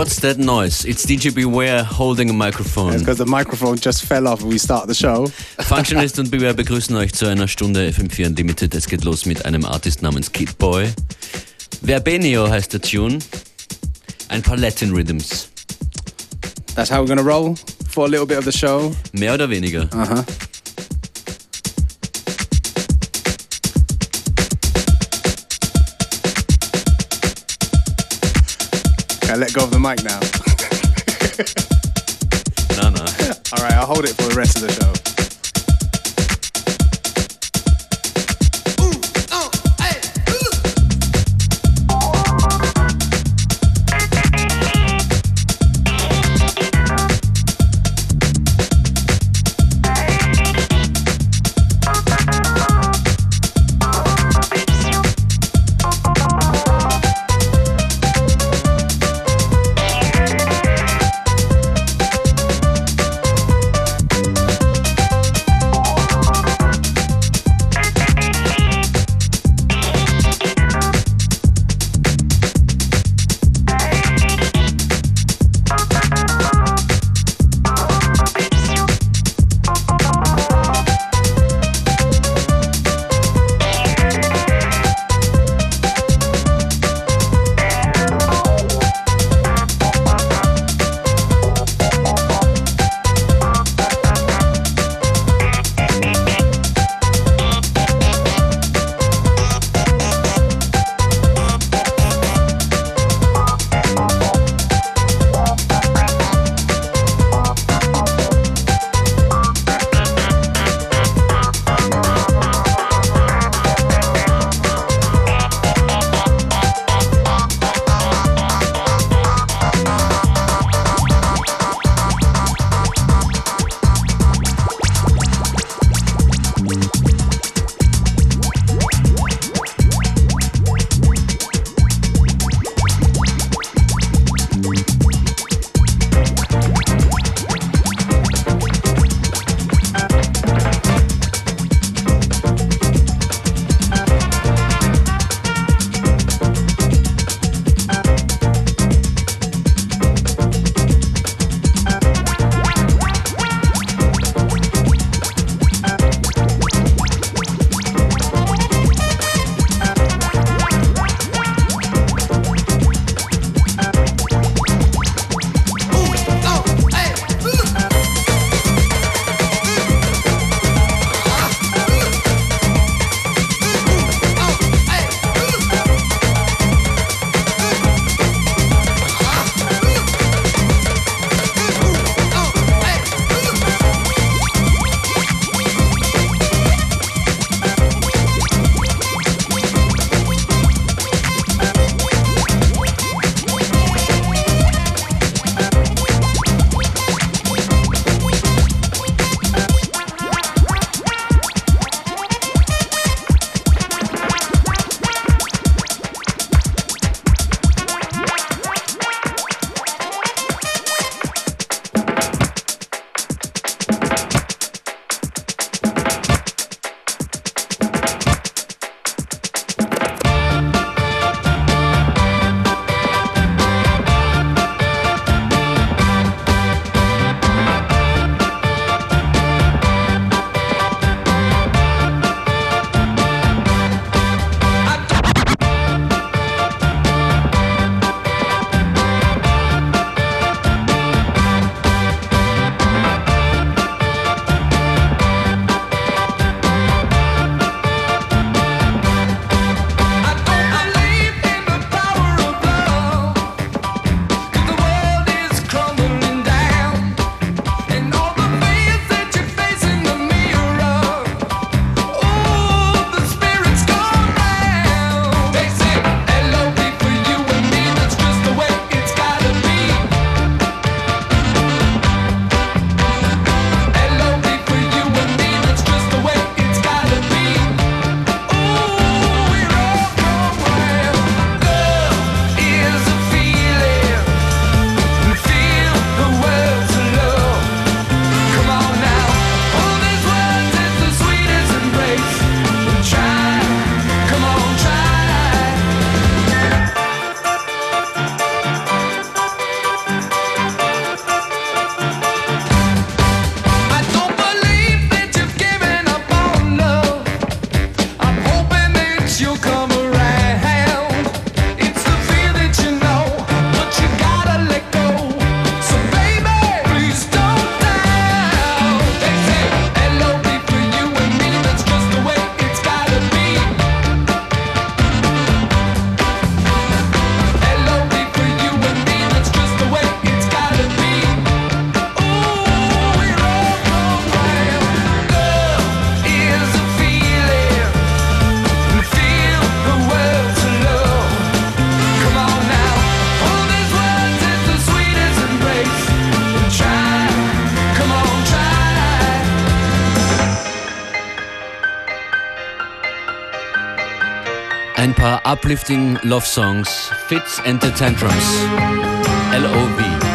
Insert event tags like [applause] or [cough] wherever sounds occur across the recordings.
What's that noise? It's DJ Beware holding a microphone. Because the microphone just fell off when we start the show. [laughs] Functionist und Beware begrüßen euch zu einer Stunde FM4 Unlimited. Es geht los mit einem Artist namens Kid Boy. Verbenio heißt der Tune. Ein paar Latin Rhythms. That's how we're gonna roll for a little bit of the show. Mehr oder weniger. Uh huh. Let go of the mic now. Na, na. [laughs] All right, I'll hold it for the rest of the show. Uplifting Love Songs, Fitz and the Tantrums, L.O.V.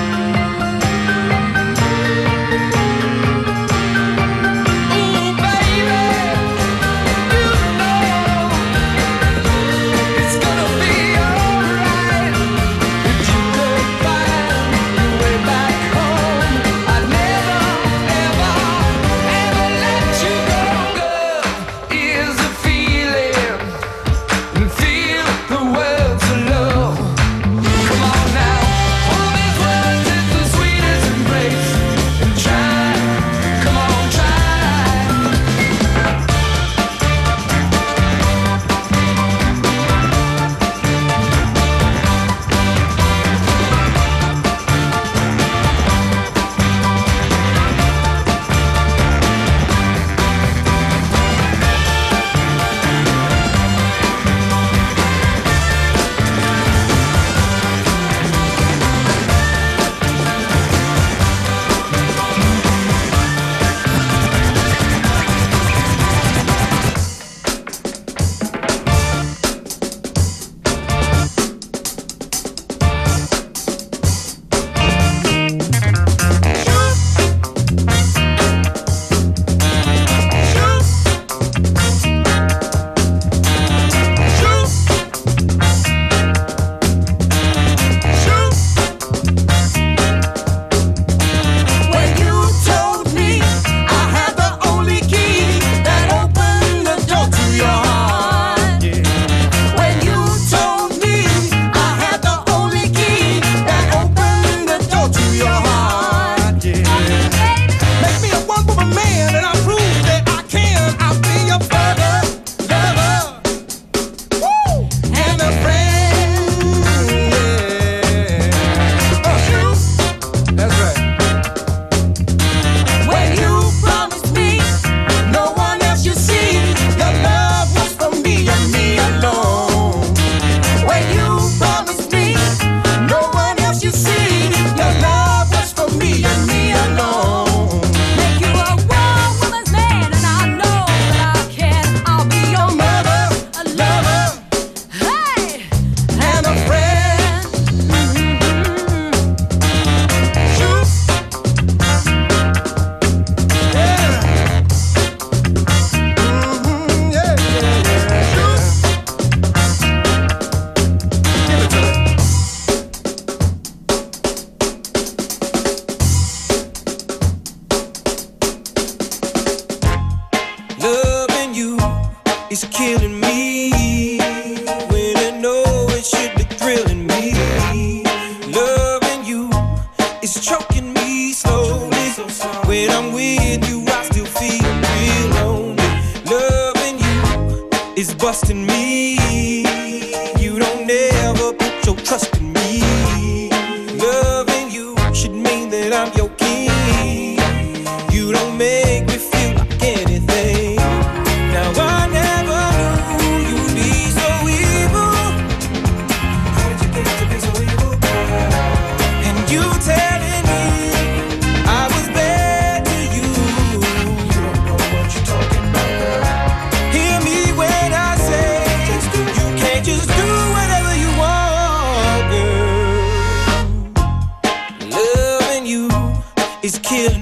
what's that?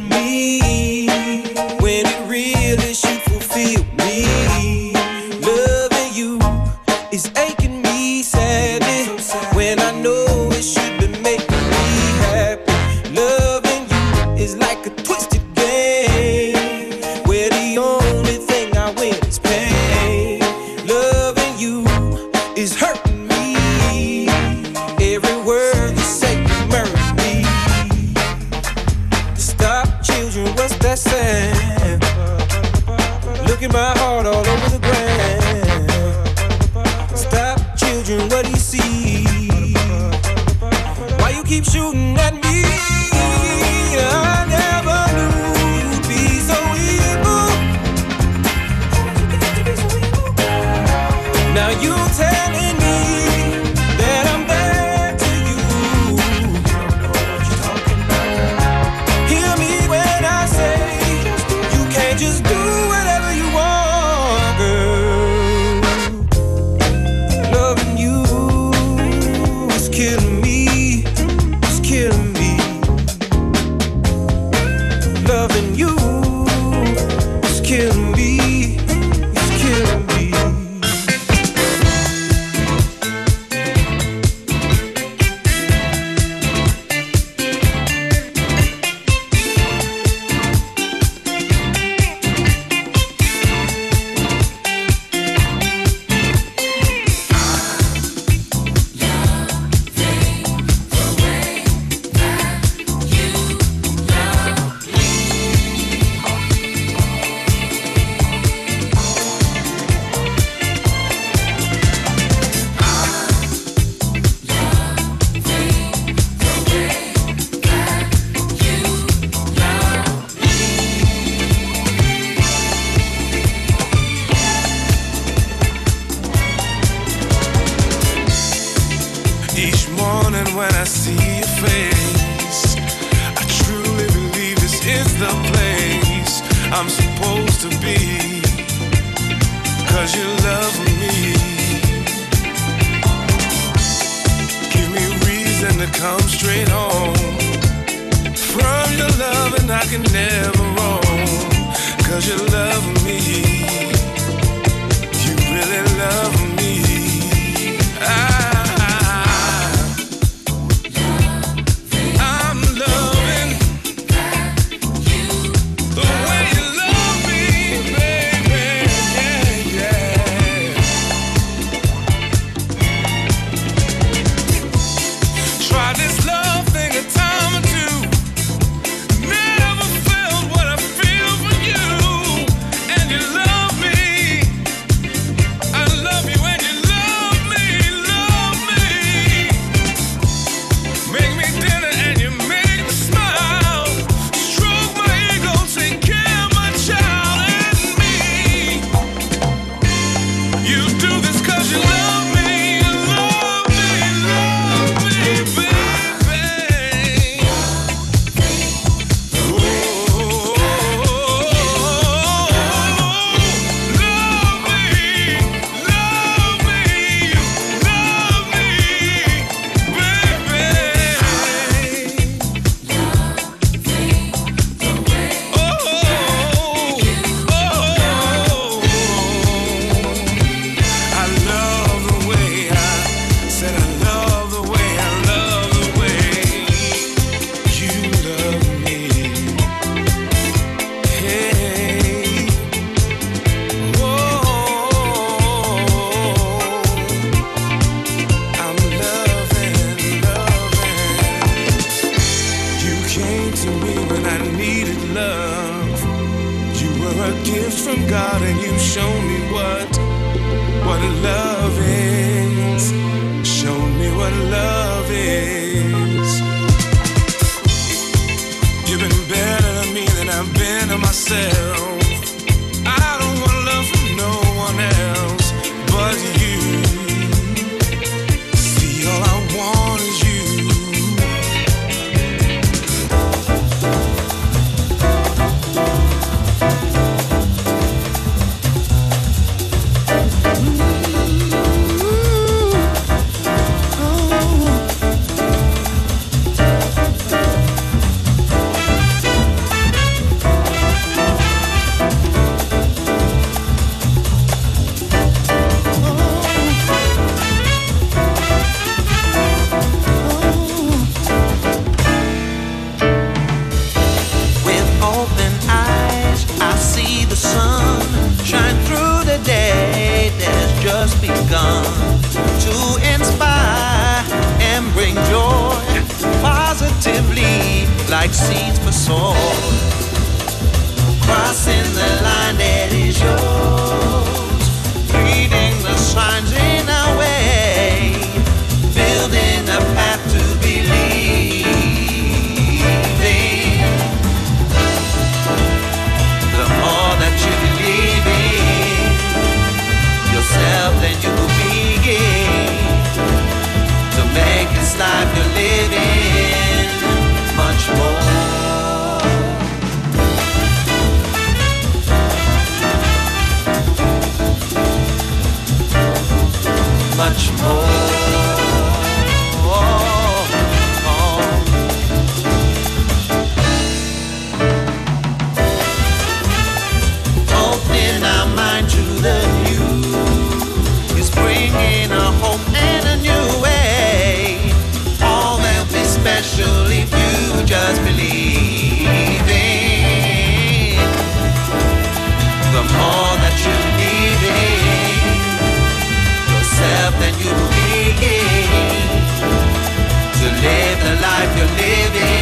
life you're living.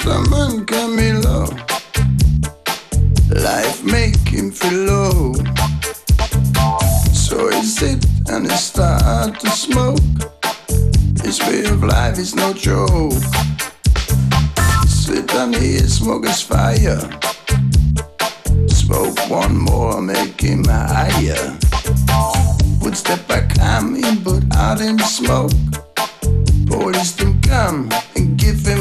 Rastaman Camilo. Life make him feel low. So he sit and he start to smoke. His way of life is no joke. Sit and he smoke his fire. Smoke one more, make him higher. Would step back, come in, but out in smoke. Police them come and give him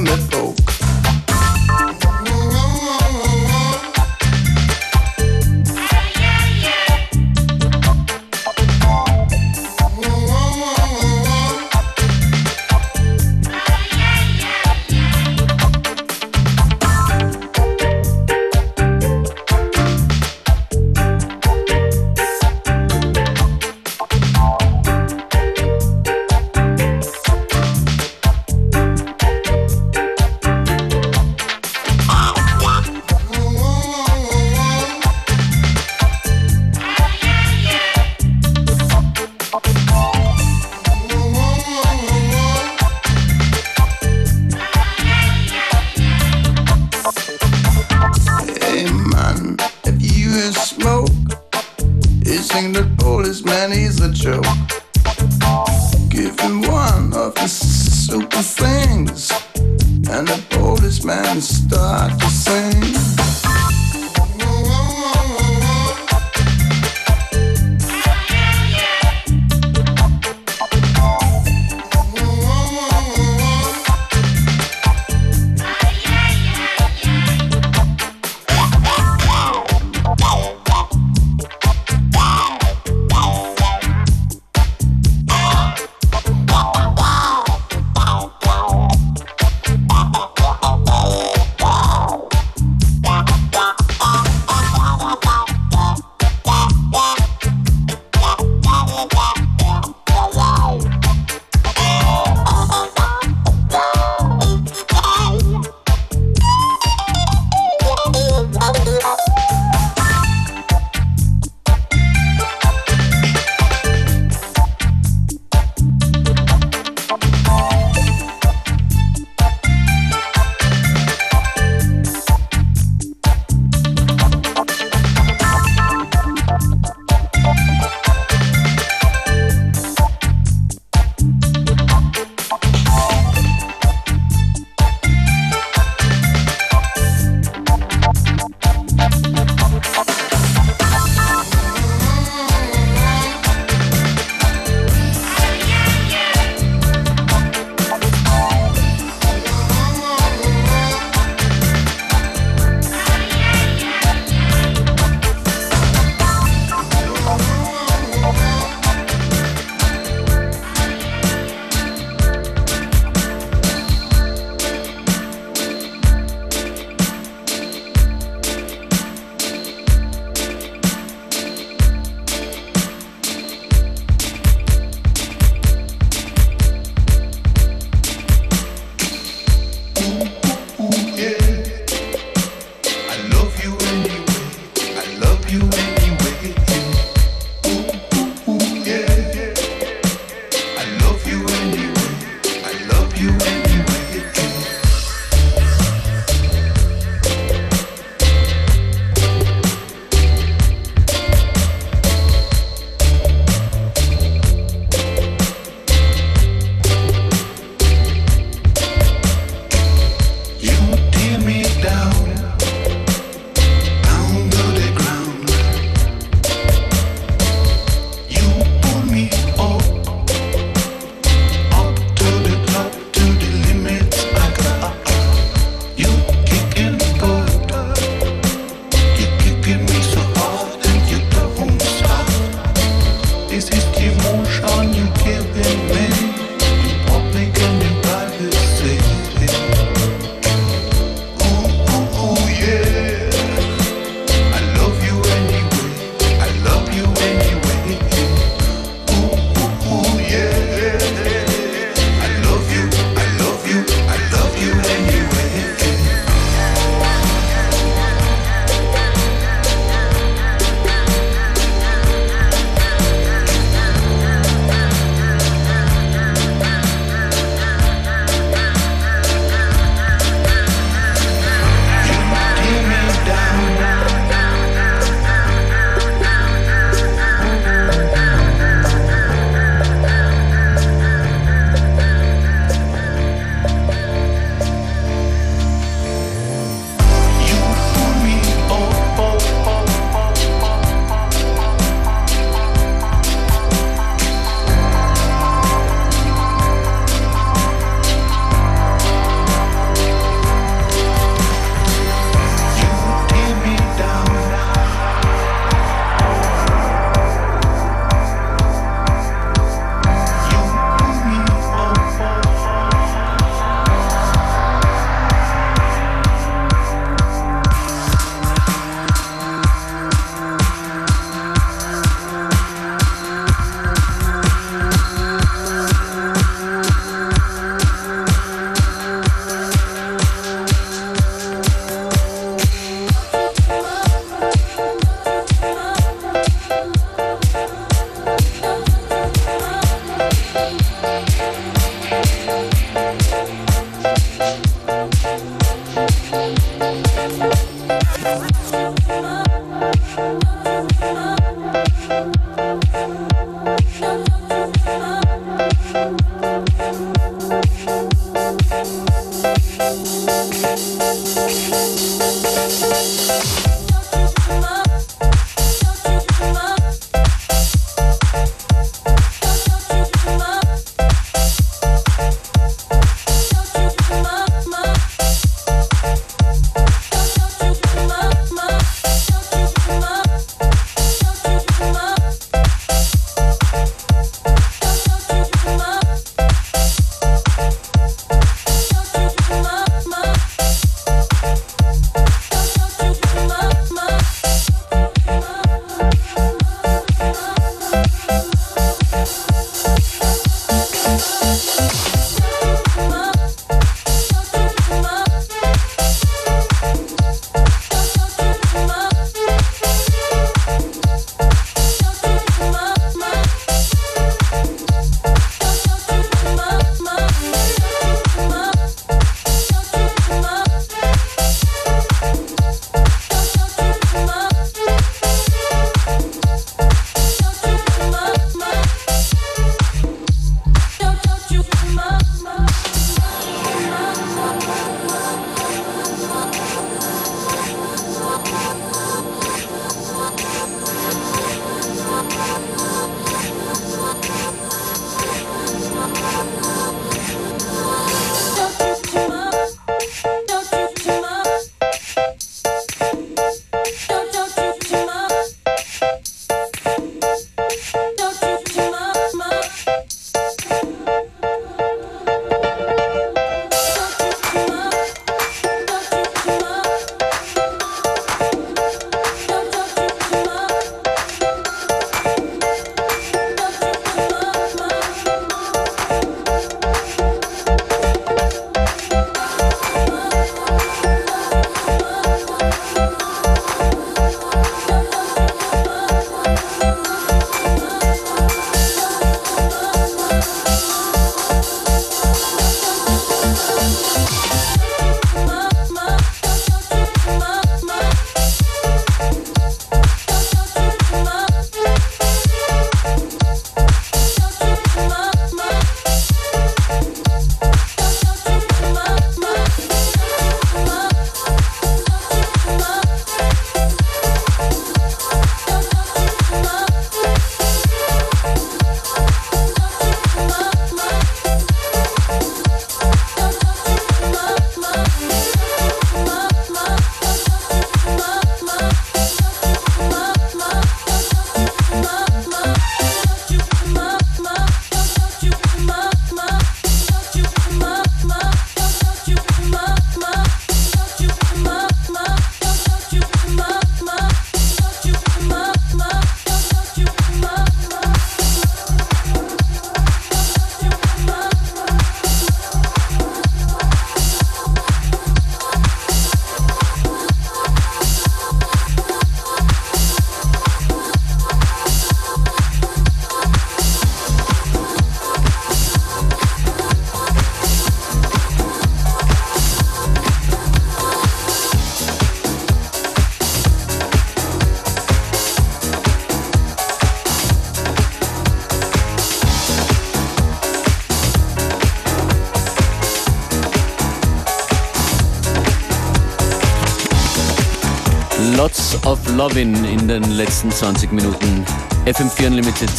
Lovin in in den letzten 20 Minuten. FM4 Unlimited.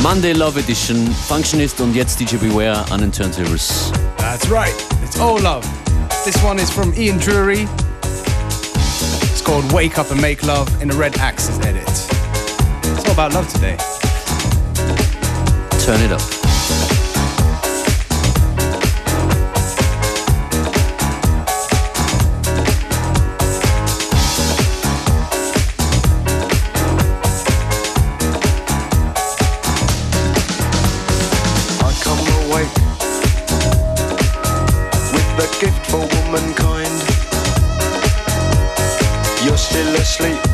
Monday Love Edition. Functionist und jetzt DJ Beware an den Turntables. That's right. It's all love. This one is from Ian Dury. It's called Wake Up and Make Love in the Red Axes edit. It's all about love today. Turn it up. Unlimited,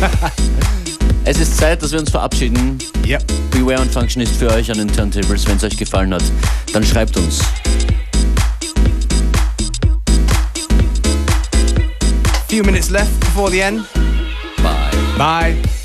[laughs] es ist Zeit, dass wir uns verabschieden. Ja. Beware und Function ist für euch an den Turntables. Wenn es euch gefallen hat, dann schreibt uns. Few minutes left before the end. Bye. Bye.